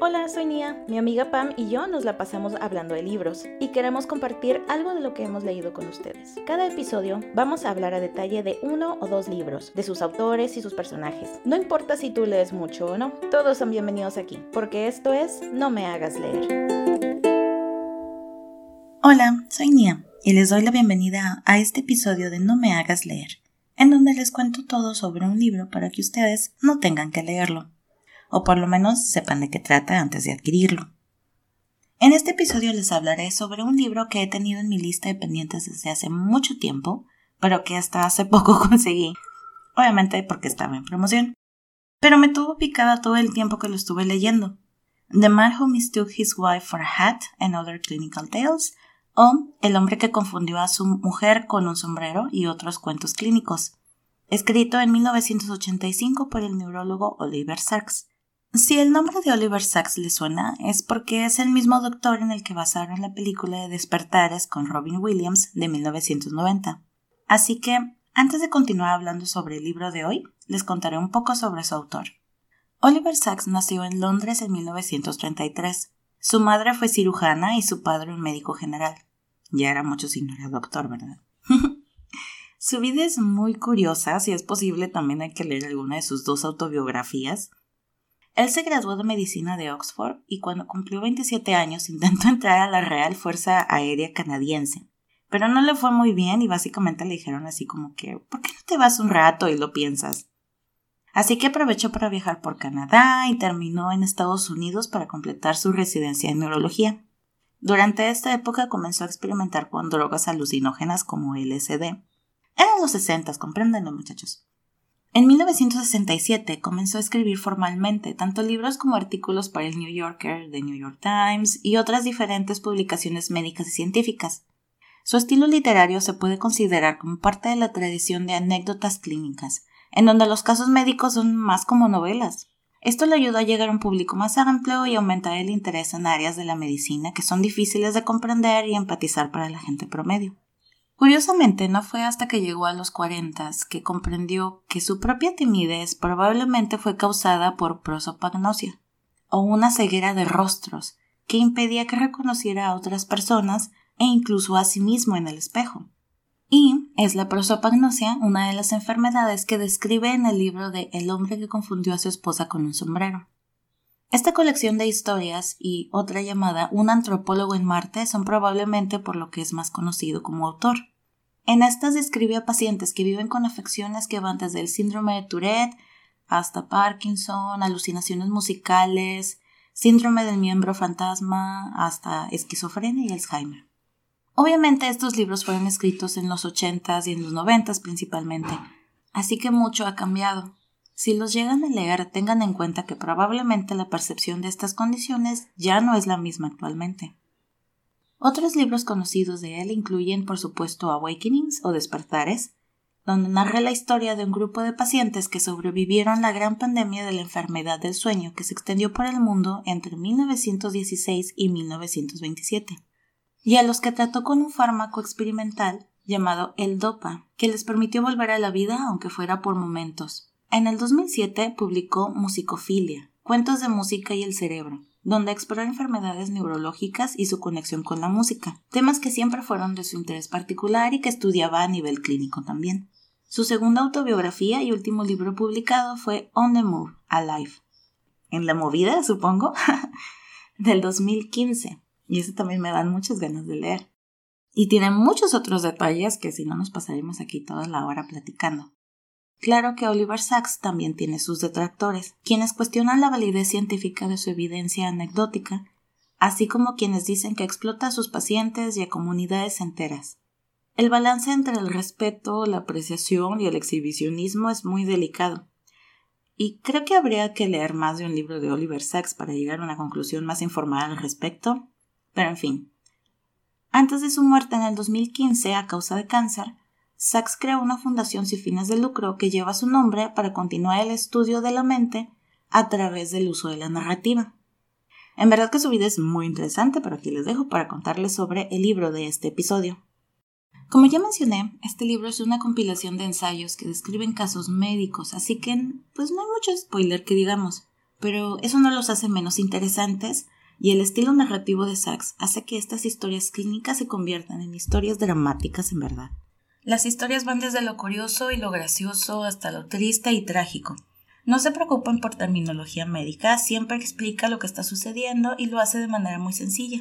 Hola, soy Nia. Mi amiga Pam y yo nos la pasamos hablando de libros y queremos compartir algo de lo que hemos leído con ustedes. Cada episodio vamos a hablar a detalle de uno o dos libros, de sus autores y sus personajes. No importa si tú lees mucho o no, todos son bienvenidos aquí, porque esto es No me hagas leer. Hola, soy Nia y les doy la bienvenida a este episodio de No me hagas leer, en donde les cuento todo sobre un libro para que ustedes no tengan que leerlo o por lo menos sepan de qué trata antes de adquirirlo. En este episodio les hablaré sobre un libro que he tenido en mi lista de pendientes desde hace mucho tiempo, pero que hasta hace poco conseguí, obviamente porque estaba en promoción. Pero me tuvo picada todo el tiempo que lo estuve leyendo. The Man Who Mistook His Wife for a Hat and Other Clinical Tales, o El hombre que confundió a su mujer con un sombrero y otros cuentos clínicos, escrito en 1985 por el neurólogo Oliver Sacks. Si el nombre de Oliver Sacks le suena, es porque es el mismo doctor en el que basaron la película de Despertares con Robin Williams de 1990. Así que, antes de continuar hablando sobre el libro de hoy, les contaré un poco sobre su autor. Oliver Sacks nació en Londres en 1933. Su madre fue cirujana y su padre un médico general. Ya era mucho si no era doctor, ¿verdad? su vida es muy curiosa, si es posible también hay que leer alguna de sus dos autobiografías. Él se graduó de medicina de Oxford y cuando cumplió 27 años intentó entrar a la Real Fuerza Aérea Canadiense. Pero no le fue muy bien y básicamente le dijeron así como que ¿por qué no te vas un rato y lo piensas? Así que aprovechó para viajar por Canadá y terminó en Estados Unidos para completar su residencia en neurología. Durante esta época comenzó a experimentar con drogas alucinógenas como LSD. Eran los 60, compréndenlo muchachos. En 1967 comenzó a escribir formalmente tanto libros como artículos para el New Yorker, The New York Times y otras diferentes publicaciones médicas y científicas. Su estilo literario se puede considerar como parte de la tradición de anécdotas clínicas, en donde los casos médicos son más como novelas. Esto le ayudó a llegar a un público más amplio y aumentar el interés en áreas de la medicina que son difíciles de comprender y empatizar para la gente promedio. Curiosamente, no fue hasta que llegó a los cuarentas que comprendió que su propia timidez probablemente fue causada por prosopagnosia, o una ceguera de rostros, que impedía que reconociera a otras personas e incluso a sí mismo en el espejo. Y es la prosopagnosia una de las enfermedades que describe en el libro de El hombre que confundió a su esposa con un sombrero. Esta colección de historias y otra llamada Un antropólogo en Marte son probablemente por lo que es más conocido como autor. En estas describe a pacientes que viven con afecciones que van desde el síndrome de Tourette hasta Parkinson, alucinaciones musicales, síndrome del miembro fantasma, hasta esquizofrenia y Alzheimer. Obviamente estos libros fueron escritos en los 80s y en los 90s principalmente, así que mucho ha cambiado. Si los llegan a leer, tengan en cuenta que probablemente la percepción de estas condiciones ya no es la misma actualmente. Otros libros conocidos de él incluyen, por supuesto, Awakenings o Despertares, donde narra la historia de un grupo de pacientes que sobrevivieron la gran pandemia de la enfermedad del sueño que se extendió por el mundo entre 1916 y 1927, y a los que trató con un fármaco experimental llamado el DOPA, que les permitió volver a la vida aunque fuera por momentos. En el 2007 publicó Musicofilia, Cuentos de Música y el Cerebro, donde explora enfermedades neurológicas y su conexión con la música, temas que siempre fueron de su interés particular y que estudiaba a nivel clínico también. Su segunda autobiografía y último libro publicado fue On the Move, Alive. En la movida, supongo, del 2015. Y eso también me dan muchas ganas de leer. Y tiene muchos otros detalles que si no nos pasaremos aquí toda la hora platicando. Claro que Oliver Sacks también tiene sus detractores, quienes cuestionan la validez científica de su evidencia anecdótica, así como quienes dicen que explota a sus pacientes y a comunidades enteras. El balance entre el respeto, la apreciación y el exhibicionismo es muy delicado. Y creo que habría que leer más de un libro de Oliver Sacks para llegar a una conclusión más informada al respecto. Pero en fin. Antes de su muerte en el 2015 a causa de cáncer, Sachs creó una fundación sin fines de lucro que lleva su nombre para continuar el estudio de la mente a través del uso de la narrativa. En verdad que su vida es muy interesante, pero aquí les dejo para contarles sobre el libro de este episodio. Como ya mencioné, este libro es una compilación de ensayos que describen casos médicos, así que pues no hay mucho spoiler que digamos. pero eso no los hace menos interesantes y el estilo narrativo de Sachs hace que estas historias clínicas se conviertan en historias dramáticas en verdad. Las historias van desde lo curioso y lo gracioso hasta lo triste y trágico. No se preocupen por terminología médica, siempre explica lo que está sucediendo y lo hace de manera muy sencilla.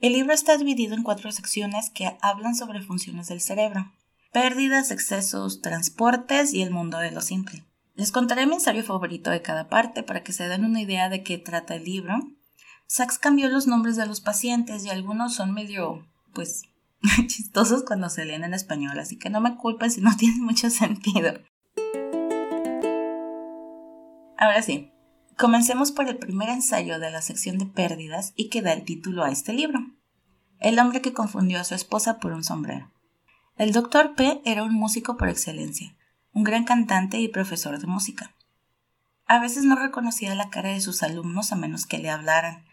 El libro está dividido en cuatro secciones que hablan sobre funciones del cerebro, pérdidas, excesos, transportes y el mundo de lo simple. Les contaré mi ensayo favorito de cada parte para que se den una idea de qué trata el libro. Sachs cambió los nombres de los pacientes y algunos son medio, pues, chistosos cuando se leen en español, así que no me culpen si no tienen mucho sentido. Ahora sí, comencemos por el primer ensayo de la sección de pérdidas y que da el título a este libro. El hombre que confundió a su esposa por un sombrero. El doctor P era un músico por excelencia un gran cantante y profesor de música. A veces no reconocía la cara de sus alumnos a menos que le hablaran,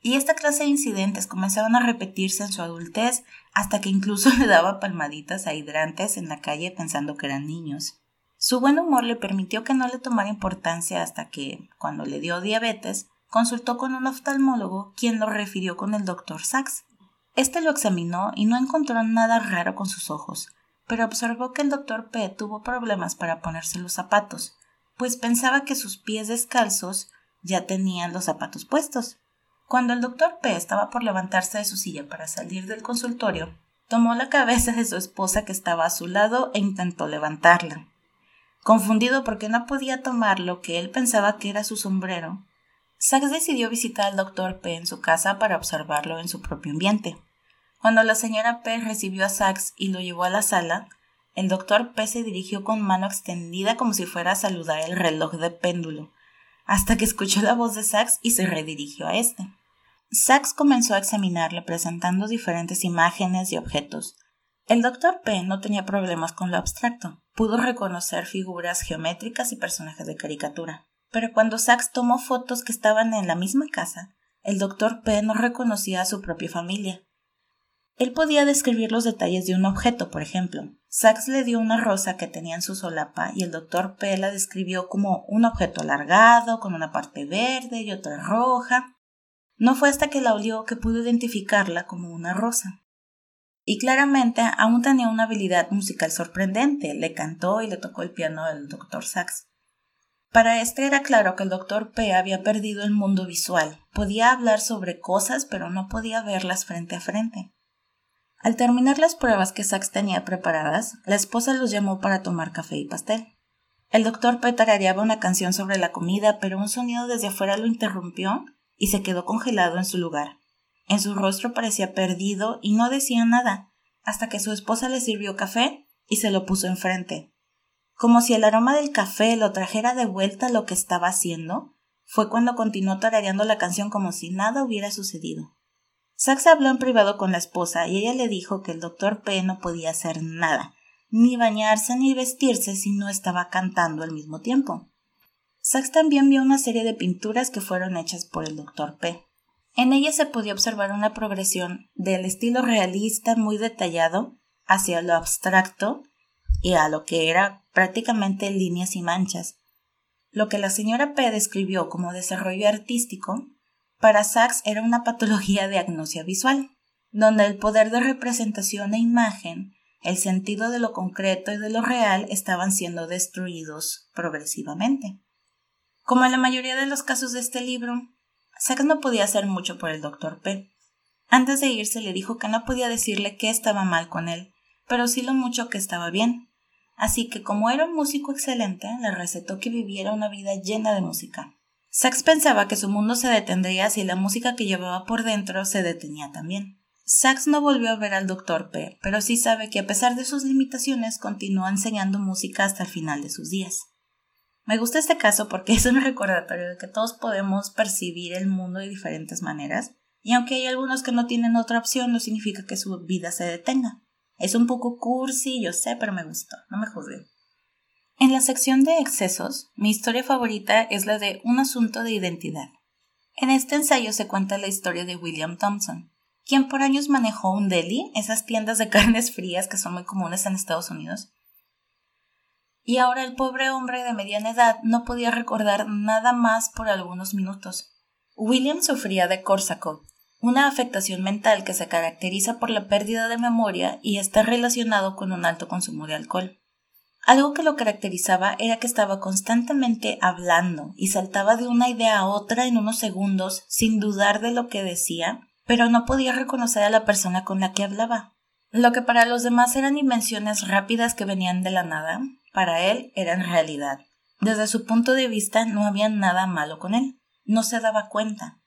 y esta clase de incidentes comenzaban a repetirse en su adultez hasta que incluso le daba palmaditas a hidrantes en la calle pensando que eran niños. Su buen humor le permitió que no le tomara importancia hasta que, cuando le dio diabetes, consultó con un oftalmólogo quien lo refirió con el doctor Sachs. Este lo examinó y no encontró nada raro con sus ojos, pero observó que el doctor P tuvo problemas para ponerse los zapatos, pues pensaba que sus pies descalzos ya tenían los zapatos puestos. Cuando el doctor P estaba por levantarse de su silla para salir del consultorio, tomó la cabeza de su esposa que estaba a su lado e intentó levantarla. Confundido porque no podía tomar lo que él pensaba que era su sombrero, Sachs decidió visitar al doctor P en su casa para observarlo en su propio ambiente. Cuando la señora P recibió a Sachs y lo llevó a la sala, el doctor P se dirigió con mano extendida como si fuera a saludar el reloj de péndulo, hasta que escuchó la voz de Sachs y se redirigió a este. Sachs comenzó a examinarle presentando diferentes imágenes y objetos. El doctor P no tenía problemas con lo abstracto, pudo reconocer figuras geométricas y personajes de caricatura. Pero cuando Sachs tomó fotos que estaban en la misma casa, el doctor P no reconocía a su propia familia, él podía describir los detalles de un objeto, por ejemplo. Sachs le dio una rosa que tenía en su solapa y el doctor P la describió como un objeto alargado, con una parte verde y otra roja. No fue hasta que la olió que pudo identificarla como una rosa. Y claramente aún tenía una habilidad musical sorprendente. Le cantó y le tocó el piano al doctor Sachs. Para este era claro que el doctor P había perdido el mundo visual. Podía hablar sobre cosas, pero no podía verlas frente a frente. Al terminar las pruebas que Sachs tenía preparadas, la esposa los llamó para tomar café y pastel. El doctor tarareaba una canción sobre la comida, pero un sonido desde afuera lo interrumpió y se quedó congelado en su lugar. En su rostro parecía perdido y no decía nada, hasta que su esposa le sirvió café y se lo puso enfrente. Como si el aroma del café lo trajera de vuelta lo que estaba haciendo, fue cuando continuó tarareando la canción como si nada hubiera sucedido. Sachs habló en privado con la esposa y ella le dijo que el doctor P no podía hacer nada, ni bañarse ni vestirse si no estaba cantando al mismo tiempo. Sachs también vio una serie de pinturas que fueron hechas por el doctor P. En ellas se podía observar una progresión del estilo realista muy detallado hacia lo abstracto y a lo que era prácticamente líneas y manchas. Lo que la señora P describió como desarrollo artístico para Sachs era una patología de agnosia visual, donde el poder de representación e imagen, el sentido de lo concreto y de lo real estaban siendo destruidos progresivamente. Como en la mayoría de los casos de este libro, Sachs no podía hacer mucho por el doctor P. Antes de irse le dijo que no podía decirle qué estaba mal con él, pero sí lo mucho que estaba bien. Así que como era un músico excelente, le recetó que viviera una vida llena de música. Sachs pensaba que su mundo se detendría si la música que llevaba por dentro se detenía también. Sachs no volvió a ver al Dr. P, pero sí sabe que a pesar de sus limitaciones continúa enseñando música hasta el final de sus días. Me gusta este caso porque es un recordatorio de que todos podemos percibir el mundo de diferentes maneras, y aunque hay algunos que no tienen otra opción, no significa que su vida se detenga. Es un poco cursi, yo sé, pero me gustó, no me juzguen. En la sección de excesos, mi historia favorita es la de Un asunto de identidad. En este ensayo se cuenta la historia de William Thompson, quien por años manejó un deli, esas tiendas de carnes frías que son muy comunes en Estados Unidos. Y ahora el pobre hombre de mediana edad no podía recordar nada más por algunos minutos. William sufría de Korsakoff, una afectación mental que se caracteriza por la pérdida de memoria y está relacionado con un alto consumo de alcohol. Algo que lo caracterizaba era que estaba constantemente hablando y saltaba de una idea a otra en unos segundos sin dudar de lo que decía, pero no podía reconocer a la persona con la que hablaba. Lo que para los demás eran invenciones rápidas que venían de la nada, para él eran realidad. Desde su punto de vista no había nada malo con él no se daba cuenta.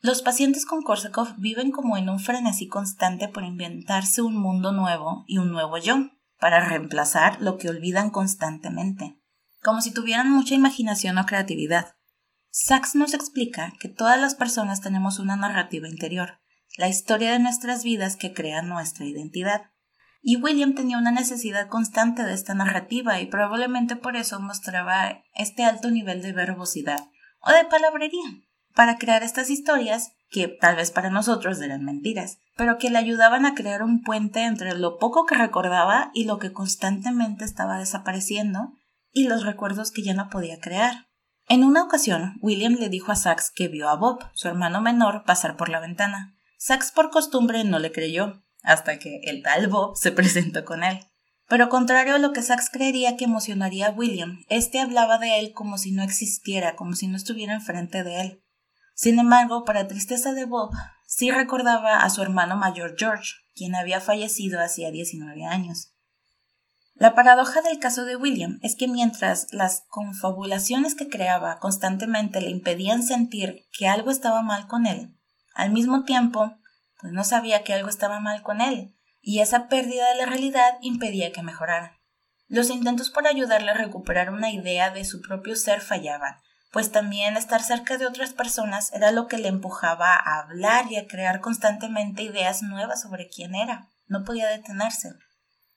Los pacientes con Korsakoff viven como en un frenesí constante por inventarse un mundo nuevo y un nuevo yo, para reemplazar lo que olvidan constantemente, como si tuvieran mucha imaginación o creatividad. Sachs nos explica que todas las personas tenemos una narrativa interior, la historia de nuestras vidas que crea nuestra identidad. Y William tenía una necesidad constante de esta narrativa y probablemente por eso mostraba este alto nivel de verbosidad, o de palabrería para crear estas historias que tal vez para nosotros eran mentiras, pero que le ayudaban a crear un puente entre lo poco que recordaba y lo que constantemente estaba desapareciendo y los recuerdos que ya no podía crear. En una ocasión, William le dijo a Sax que vio a Bob, su hermano menor, pasar por la ventana. Sax por costumbre no le creyó, hasta que el tal Bob se presentó con él. Pero contrario a lo que Sachs creería que emocionaría a William, este hablaba de él como si no existiera, como si no estuviera enfrente de él. Sin embargo, para tristeza de Bob, sí recordaba a su hermano mayor George, quien había fallecido hacía 19 años. La paradoja del caso de William es que mientras las confabulaciones que creaba constantemente le impedían sentir que algo estaba mal con él, al mismo tiempo, pues no sabía que algo estaba mal con él, y esa pérdida de la realidad impedía que mejorara. Los intentos por ayudarle a recuperar una idea de su propio ser fallaban, pues también estar cerca de otras personas era lo que le empujaba a hablar y a crear constantemente ideas nuevas sobre quién era. No podía detenerse.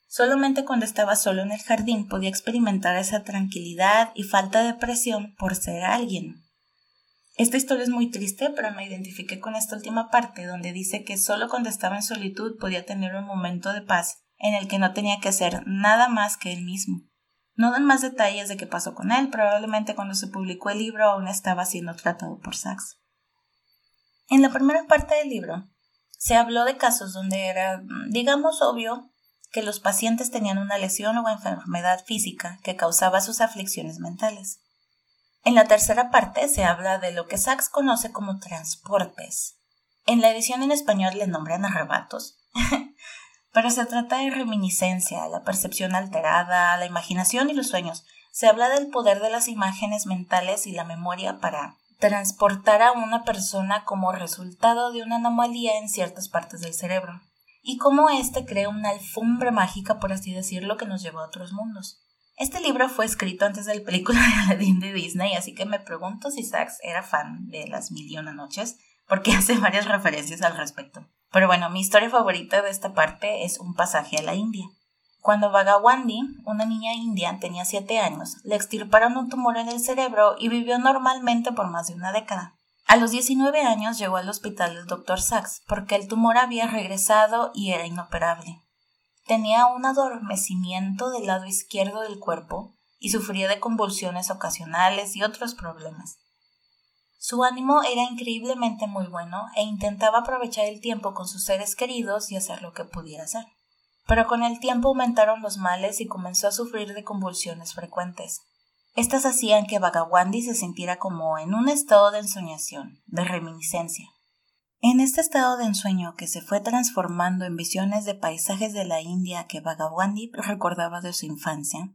Solamente cuando estaba solo en el jardín podía experimentar esa tranquilidad y falta de presión por ser alguien. Esta historia es muy triste, pero me identifiqué con esta última parte donde dice que solo cuando estaba en solitud podía tener un momento de paz en el que no tenía que hacer nada más que él mismo. No dan más detalles de qué pasó con él, probablemente cuando se publicó el libro aún estaba siendo tratado por Sachs. En la primera parte del libro se habló de casos donde era, digamos, obvio que los pacientes tenían una lesión o enfermedad física que causaba sus aflicciones mentales. En la tercera parte se habla de lo que Sachs conoce como transportes. En la edición en español le nombran arrebatos, pero se trata de reminiscencia, la percepción alterada, la imaginación y los sueños. Se habla del poder de las imágenes mentales y la memoria para transportar a una persona como resultado de una anomalía en ciertas partes del cerebro, y cómo éste crea una alfombra mágica, por así decirlo, que nos lleva a otros mundos. Este libro fue escrito antes de la película de Aladdin de Disney, así que me pregunto si Sachs era fan de Las Mil y Una Noches, porque hace varias referencias al respecto. Pero bueno, mi historia favorita de esta parte es un pasaje a la India. Cuando Bhagawandi, una niña india, tenía siete años, le extirparon un tumor en el cerebro y vivió normalmente por más de una década. A los 19 años llegó al hospital del Dr. Sachs porque el tumor había regresado y era inoperable. Tenía un adormecimiento del lado izquierdo del cuerpo y sufría de convulsiones ocasionales y otros problemas. Su ánimo era increíblemente muy bueno e intentaba aprovechar el tiempo con sus seres queridos y hacer lo que pudiera hacer. Pero con el tiempo aumentaron los males y comenzó a sufrir de convulsiones frecuentes. Estas hacían que Bhagawandi se sintiera como en un estado de ensoñación, de reminiscencia. En este estado de ensueño que se fue transformando en visiones de paisajes de la India que Bhagawandi recordaba de su infancia,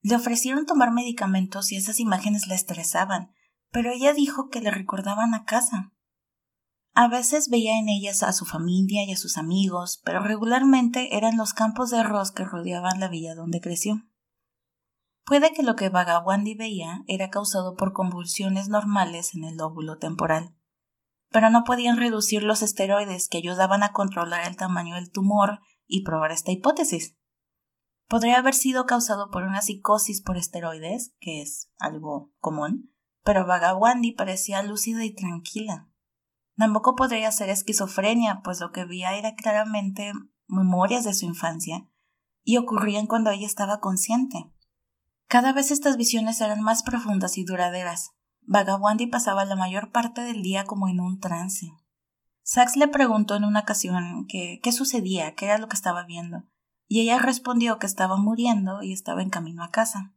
le ofrecieron tomar medicamentos y esas imágenes la estresaban, pero ella dijo que le recordaban a casa. A veces veía en ellas a su familia y a sus amigos, pero regularmente eran los campos de arroz que rodeaban la villa donde creció. Puede que lo que Bhagawandi veía era causado por convulsiones normales en el lóbulo temporal pero no podían reducir los esteroides que ayudaban a controlar el tamaño del tumor y probar esta hipótesis. Podría haber sido causado por una psicosis por esteroides, que es algo común, pero Vagawandi parecía lúcida y tranquila. Tampoco podría ser esquizofrenia, pues lo que veía era claramente memorias de su infancia y ocurrían cuando ella estaba consciente. Cada vez estas visiones eran más profundas y duraderas. Vagabondy pasaba la mayor parte del día como en un trance. Sax le preguntó en una ocasión qué sucedía, qué era lo que estaba viendo, y ella respondió que estaba muriendo y estaba en camino a casa.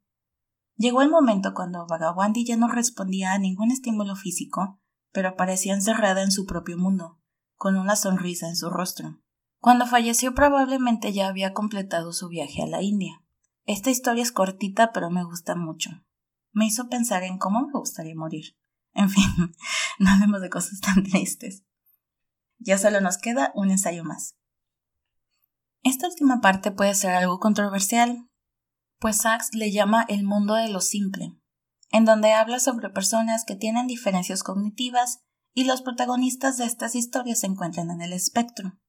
Llegó el momento cuando Vagabondy ya no respondía a ningún estímulo físico, pero parecía encerrada en su propio mundo, con una sonrisa en su rostro. Cuando falleció probablemente ya había completado su viaje a la India. Esta historia es cortita pero me gusta mucho. Me hizo pensar en cómo me gustaría morir. En fin, no hablemos de cosas tan tristes. Ya solo nos queda un ensayo más. Esta última parte puede ser algo controversial, pues Sachs le llama el mundo de lo simple, en donde habla sobre personas que tienen diferencias cognitivas y los protagonistas de estas historias se encuentran en el espectro.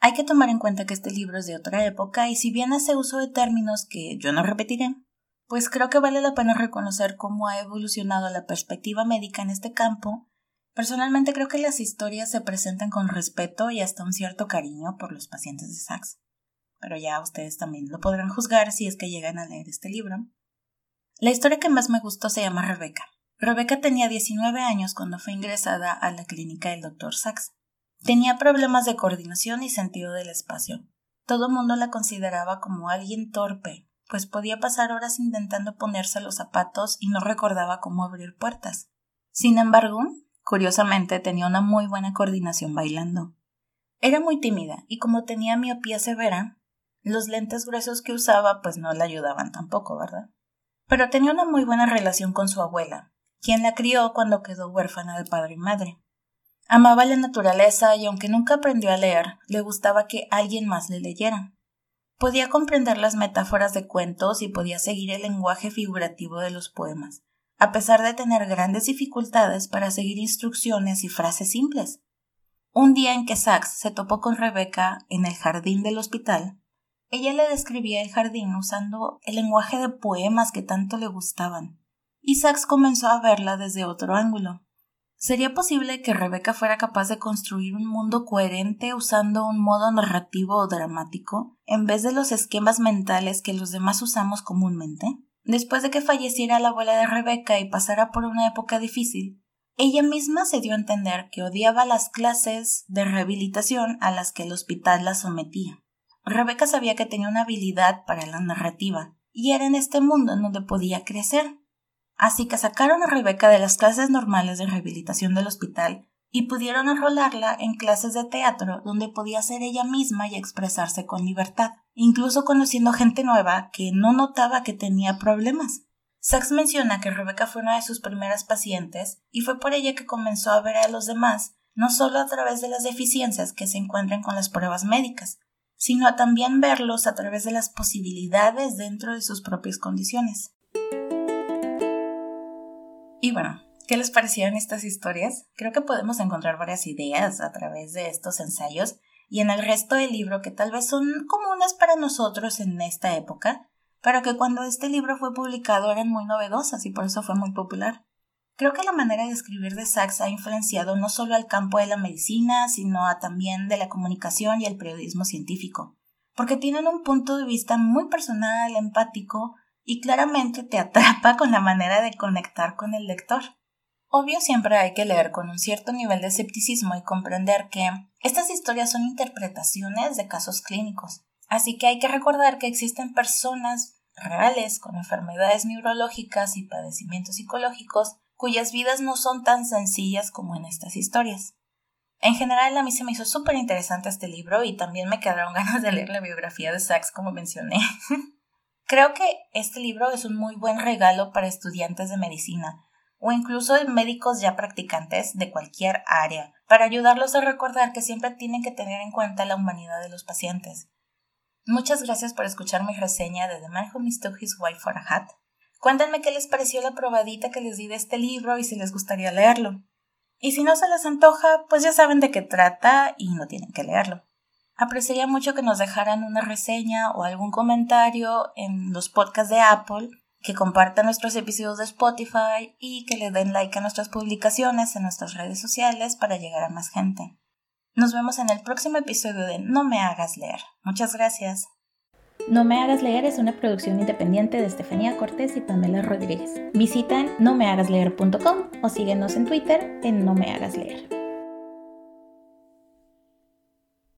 Hay que tomar en cuenta que este libro es de otra época y si bien hace uso de términos que yo no repetiré, pues creo que vale la pena reconocer cómo ha evolucionado la perspectiva médica en este campo. Personalmente creo que las historias se presentan con respeto y hasta un cierto cariño por los pacientes de Sachs pero ya ustedes también lo podrán juzgar si es que llegan a leer este libro. La historia que más me gustó se llama Rebeca. Rebeca tenía 19 años cuando fue ingresada a la clínica del Dr. Sachs. Tenía problemas de coordinación y sentido del espacio. Todo mundo la consideraba como alguien torpe, pues podía pasar horas intentando ponerse los zapatos y no recordaba cómo abrir puertas. Sin embargo, curiosamente tenía una muy buena coordinación bailando. Era muy tímida y como tenía miopía severa, los lentes gruesos que usaba pues no la ayudaban tampoco, ¿verdad? Pero tenía una muy buena relación con su abuela, quien la crió cuando quedó huérfana de padre y madre. Amaba la naturaleza y aunque nunca aprendió a leer, le gustaba que alguien más le leyera. Podía comprender las metáforas de cuentos y podía seguir el lenguaje figurativo de los poemas, a pesar de tener grandes dificultades para seguir instrucciones y frases simples. Un día en que Sachs se topó con Rebeca en el jardín del hospital, ella le describía el jardín usando el lenguaje de poemas que tanto le gustaban. Y Sachs comenzó a verla desde otro ángulo. ¿Sería posible que Rebeca fuera capaz de construir un mundo coherente usando un modo narrativo o dramático en vez de los esquemas mentales que los demás usamos comúnmente? Después de que falleciera la abuela de Rebeca y pasara por una época difícil, ella misma se dio a entender que odiaba las clases de rehabilitación a las que el hospital la sometía. Rebeca sabía que tenía una habilidad para la narrativa, y era en este mundo en donde podía crecer. Así que sacaron a Rebeca de las clases normales de rehabilitación del hospital y pudieron enrolarla en clases de teatro donde podía ser ella misma y expresarse con libertad, incluso conociendo gente nueva que no notaba que tenía problemas. Sachs menciona que Rebeca fue una de sus primeras pacientes y fue por ella que comenzó a ver a los demás no solo a través de las deficiencias que se encuentran con las pruebas médicas, sino a también verlos a través de las posibilidades dentro de sus propias condiciones. Y bueno, ¿qué les parecieron estas historias? Creo que podemos encontrar varias ideas a través de estos ensayos y en el resto del libro que tal vez son comunes para nosotros en esta época, pero que cuando este libro fue publicado eran muy novedosas y por eso fue muy popular. Creo que la manera de escribir de Sachs ha influenciado no solo al campo de la medicina, sino también de la comunicación y el periodismo científico, porque tienen un punto de vista muy personal, empático y claramente te atrapa con la manera de conectar con el lector. Obvio siempre hay que leer con un cierto nivel de escepticismo y comprender que estas historias son interpretaciones de casos clínicos, así que hay que recordar que existen personas reales con enfermedades neurológicas y padecimientos psicológicos cuyas vidas no son tan sencillas como en estas historias. En general, a mí se me hizo súper interesante este libro y también me quedaron ganas de leer la biografía de Sachs, como mencioné. Creo que este libro es un muy buen regalo para estudiantes de medicina o incluso médicos ya practicantes de cualquier área, para ayudarlos a recordar que siempre tienen que tener en cuenta la humanidad de los pacientes. Muchas gracias por escuchar mi reseña de The Man Who Mistook His Wife for a Hat. Cuéntenme qué les pareció la probadita que les di de este libro y si les gustaría leerlo. Y si no se les antoja, pues ya saben de qué trata y no tienen que leerlo. Apreciaría mucho que nos dejaran una reseña o algún comentario en los podcasts de Apple, que compartan nuestros episodios de Spotify y que le den like a nuestras publicaciones en nuestras redes sociales para llegar a más gente. Nos vemos en el próximo episodio de No me hagas leer. Muchas gracias. No me hagas leer es una producción independiente de Estefanía Cortés y Pamela Rodríguez. Visita en nomehagasleer.com o síguenos en Twitter en No me hagas leer.